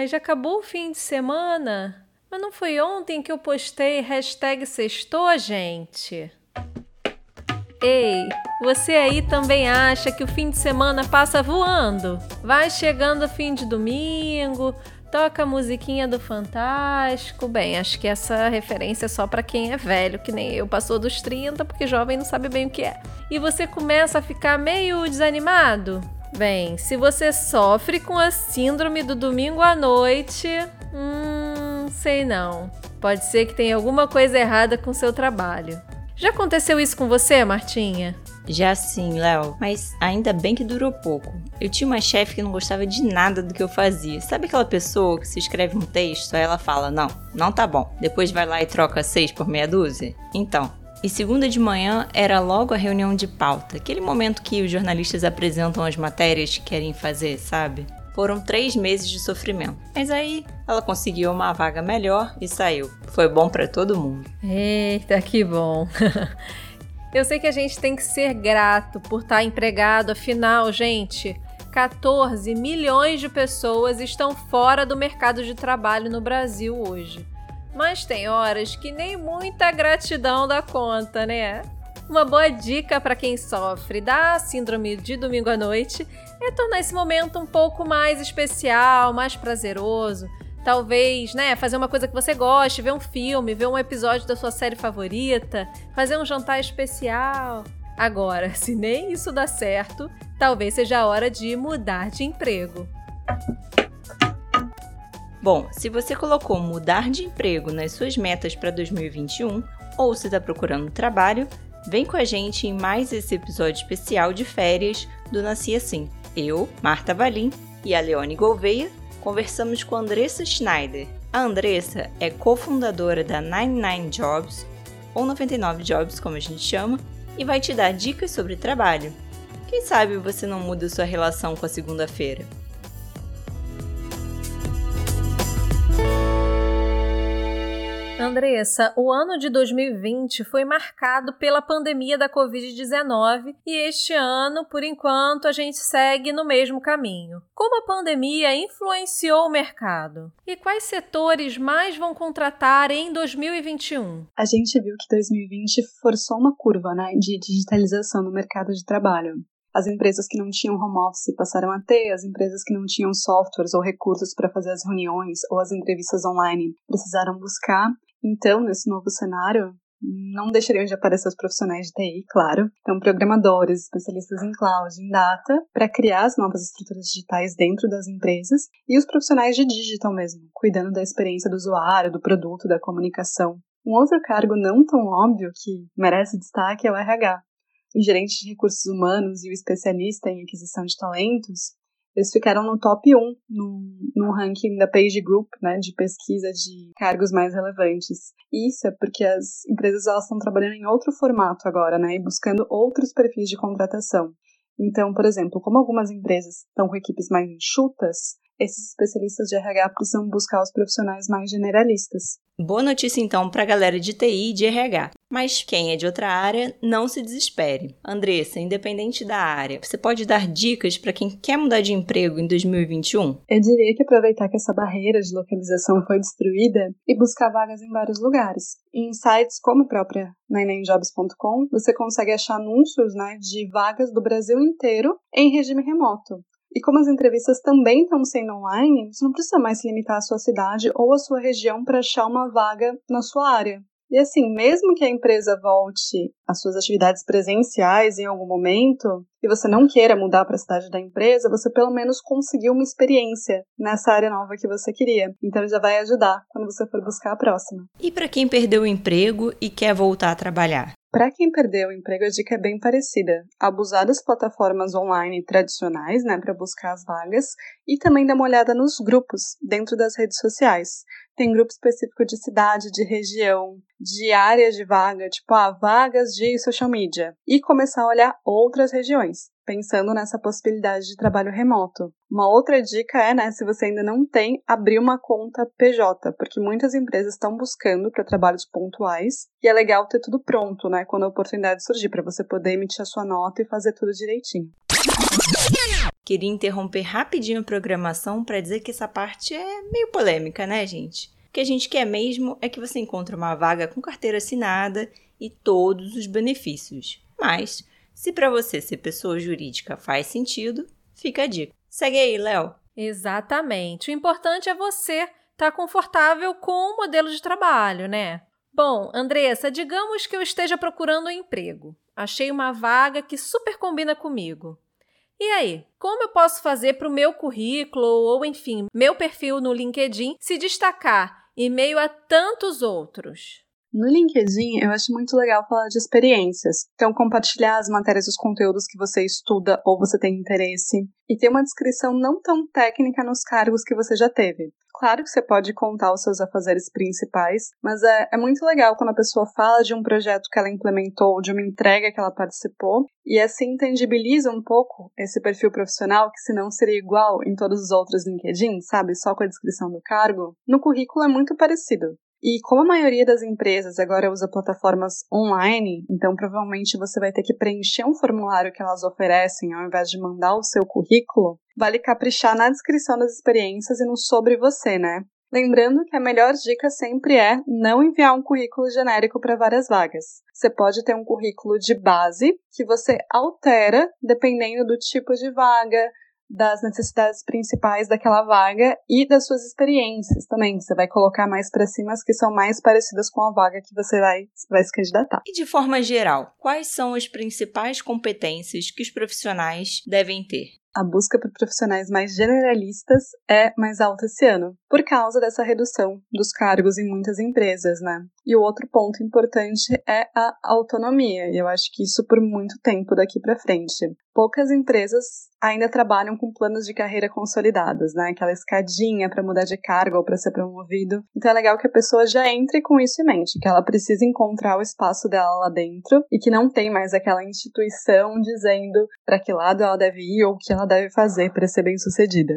Ai, já acabou o fim de semana? Mas não foi ontem que eu postei hashtag sextou, gente? Ei, você aí também acha que o fim de semana passa voando? Vai chegando o fim de domingo, toca a musiquinha do Fantástico. Bem, acho que essa referência é só para quem é velho, que nem eu, passou dos 30, porque jovem não sabe bem o que é. E você começa a ficar meio desanimado? Bem, se você sofre com a síndrome do domingo à noite, hum, sei não. Pode ser que tenha alguma coisa errada com seu trabalho. Já aconteceu isso com você, Martinha? Já sim, Léo, mas ainda bem que durou pouco. Eu tinha uma chefe que não gostava de nada do que eu fazia. Sabe aquela pessoa que se escreve um texto, aí ela fala: Não, não tá bom. Depois vai lá e troca seis por meia dúzia? Então, e segunda de manhã era logo a reunião de pauta, aquele momento que os jornalistas apresentam as matérias que querem fazer, sabe? Foram três meses de sofrimento. Mas aí ela conseguiu uma vaga melhor e saiu. Foi bom para todo mundo. Eita, que bom! Eu sei que a gente tem que ser grato por estar empregado, afinal, gente, 14 milhões de pessoas estão fora do mercado de trabalho no Brasil hoje. Mas tem horas que nem muita gratidão dá conta, né? Uma boa dica para quem sofre da síndrome de domingo à noite é tornar esse momento um pouco mais especial, mais prazeroso. Talvez, né, fazer uma coisa que você goste, ver um filme, ver um episódio da sua série favorita, fazer um jantar especial. Agora, se nem isso dá certo, talvez seja a hora de mudar de emprego. Bom, se você colocou mudar de emprego nas suas metas para 2021 ou se está procurando trabalho, Vem com a gente em mais esse episódio especial de férias do Nasci Assim. Eu, Marta Valim e a Leone Gouveia conversamos com Andressa Schneider. A Andressa é cofundadora da 99 Jobs, ou 99 Jobs como a gente chama, e vai te dar dicas sobre trabalho. Quem sabe você não muda sua relação com a segunda-feira? Andressa, o ano de 2020 foi marcado pela pandemia da Covid-19 e este ano, por enquanto, a gente segue no mesmo caminho. Como a pandemia influenciou o mercado? E quais setores mais vão contratar em 2021? A gente viu que 2020 forçou uma curva né, de digitalização no mercado de trabalho. As empresas que não tinham home office passaram a ter, as empresas que não tinham softwares ou recursos para fazer as reuniões ou as entrevistas online precisaram buscar. Então, nesse novo cenário, não deixariam de aparecer os profissionais de TI, claro. Então, programadores, especialistas em cloud, em data, para criar as novas estruturas digitais dentro das empresas, e os profissionais de digital mesmo, cuidando da experiência do usuário, do produto, da comunicação. Um outro cargo não tão óbvio que merece destaque é o RH. O gerente de recursos humanos e o especialista em aquisição de talentos eles ficaram no top 1 no, no ranking da Page Group, né, de pesquisa de cargos mais relevantes. Isso é porque as empresas elas estão trabalhando em outro formato agora, né, e buscando outros perfis de contratação. Então, por exemplo, como algumas empresas estão com equipes mais enxutas, esses especialistas de RH precisam buscar os profissionais mais generalistas. Boa notícia então para a galera de TI e de RH. Mas quem é de outra área, não se desespere. Andressa, independente da área, você pode dar dicas para quem quer mudar de emprego em 2021? Eu diria que aproveitar que essa barreira de localização foi destruída e buscar vagas em vários lugares. Em sites como a própria 99jobs.com, você consegue achar anúncios né, de vagas do Brasil inteiro em regime remoto. E como as entrevistas também estão sendo online, você não precisa mais se limitar à sua cidade ou à sua região para achar uma vaga na sua área. E assim, mesmo que a empresa volte às suas atividades presenciais em algum momento, e você não queira mudar para a cidade da empresa, você pelo menos conseguiu uma experiência nessa área nova que você queria. Então já vai ajudar quando você for buscar a próxima. E para quem perdeu o emprego e quer voltar a trabalhar? Para quem perdeu o emprego, a dica é bem parecida. Abusar das plataformas online tradicionais, né, para buscar as vagas, e também dar uma olhada nos grupos dentro das redes sociais. Tem grupo específico de cidade, de região, de área de vaga, tipo, ah, vagas de social media. E começar a olhar outras regiões pensando nessa possibilidade de trabalho remoto. Uma outra dica é, né, se você ainda não tem, abrir uma conta PJ, porque muitas empresas estão buscando para trabalhos pontuais e é legal ter tudo pronto, né, quando a oportunidade surgir, para você poder emitir a sua nota e fazer tudo direitinho. Queria interromper rapidinho a programação para dizer que essa parte é meio polêmica, né, gente? O que a gente quer mesmo é que você encontre uma vaga com carteira assinada e todos os benefícios. Mas, se para você ser pessoa jurídica faz sentido, fica a dica. Segue aí, Léo. Exatamente. O importante é você estar tá confortável com o modelo de trabalho, né? Bom, Andressa, digamos que eu esteja procurando um emprego. Achei uma vaga que super combina comigo. E aí, como eu posso fazer para o meu currículo ou, enfim, meu perfil no LinkedIn se destacar em meio a tantos outros? No LinkedIn, eu acho muito legal falar de experiências. Então, compartilhar as matérias os conteúdos que você estuda ou você tem interesse. E ter uma descrição não tão técnica nos cargos que você já teve. Claro que você pode contar os seus afazeres principais, mas é, é muito legal quando a pessoa fala de um projeto que ela implementou, de uma entrega que ela participou, e assim tangibiliza um pouco esse perfil profissional, que senão seria igual em todos os outros LinkedIn, sabe? Só com a descrição do cargo. No currículo é muito parecido. E como a maioria das empresas agora usa plataformas online, então provavelmente você vai ter que preencher um formulário que elas oferecem ao invés de mandar o seu currículo, vale caprichar na descrição das experiências e no sobre você, né? Lembrando que a melhor dica sempre é não enviar um currículo genérico para várias vagas. Você pode ter um currículo de base que você altera dependendo do tipo de vaga, das necessidades principais daquela vaga e das suas experiências também. Você vai colocar mais para cima as que são mais parecidas com a vaga que você vai, vai se candidatar. E de forma geral, quais são as principais competências que os profissionais devem ter? a busca por profissionais mais generalistas é mais alta esse ano, por causa dessa redução dos cargos em muitas empresas, né? E o outro ponto importante é a autonomia, e eu acho que isso por muito tempo daqui para frente. Poucas empresas ainda trabalham com planos de carreira consolidados, né? Aquela escadinha para mudar de cargo ou para ser promovido. Então é legal que a pessoa já entre com isso em mente, que ela precisa encontrar o espaço dela lá dentro e que não tem mais aquela instituição dizendo para que lado ela deve ir ou o que ela deve fazer para ser bem-sucedida.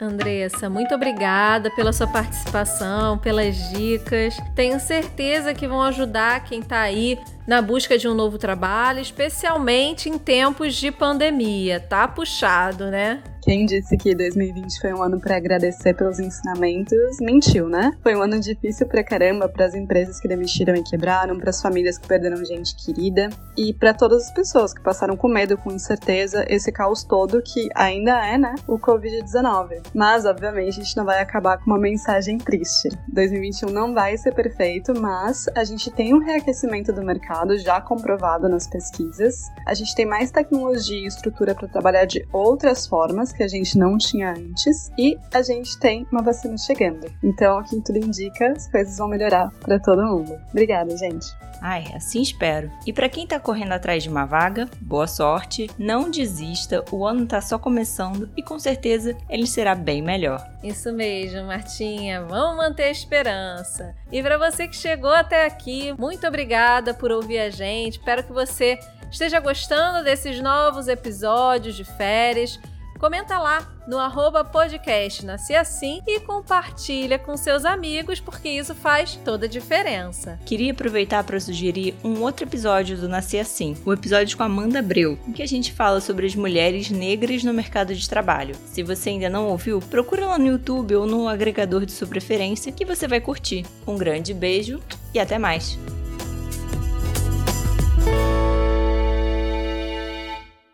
Andressa, muito obrigada pela sua participação, pelas dicas. Tenho certeza que vão ajudar quem está aí na busca de um novo trabalho, especialmente em tempos de pandemia. Tá puxado, né? Quem disse que 2020 foi um ano para agradecer pelos ensinamentos, mentiu, né? Foi um ano difícil pra caramba para as empresas que demitiram e quebraram, para as famílias que perderam gente querida e para todas as pessoas que passaram com medo, com incerteza, esse caos todo que ainda é, né, o Covid-19. Mas, obviamente, a gente não vai acabar com uma mensagem triste. 2021 não vai ser perfeito, mas a gente tem um reaquecimento do mercado já comprovado nas pesquisas. A gente tem mais tecnologia e estrutura para trabalhar de outras formas que a gente não tinha antes e a gente tem uma vacina chegando. Então, aqui tudo indica, as coisas vão melhorar para todo mundo. Obrigada, gente. Ai, assim espero. E para quem tá correndo atrás de uma vaga, boa sorte, não desista, o ano tá só começando e com certeza ele será bem melhor. Isso mesmo, Martinha, vamos manter a esperança. E para você que chegou até aqui, muito obrigada por ouvir a gente. Espero que você esteja gostando desses novos episódios de férias. Comenta lá no arroba podcast Nasci Assim e compartilha com seus amigos, porque isso faz toda a diferença. Queria aproveitar para sugerir um outro episódio do Nasci Assim, o episódio com Amanda Breu, em que a gente fala sobre as mulheres negras no mercado de trabalho. Se você ainda não ouviu, procura lá no YouTube ou no agregador de sua preferência que você vai curtir. Um grande beijo e até mais!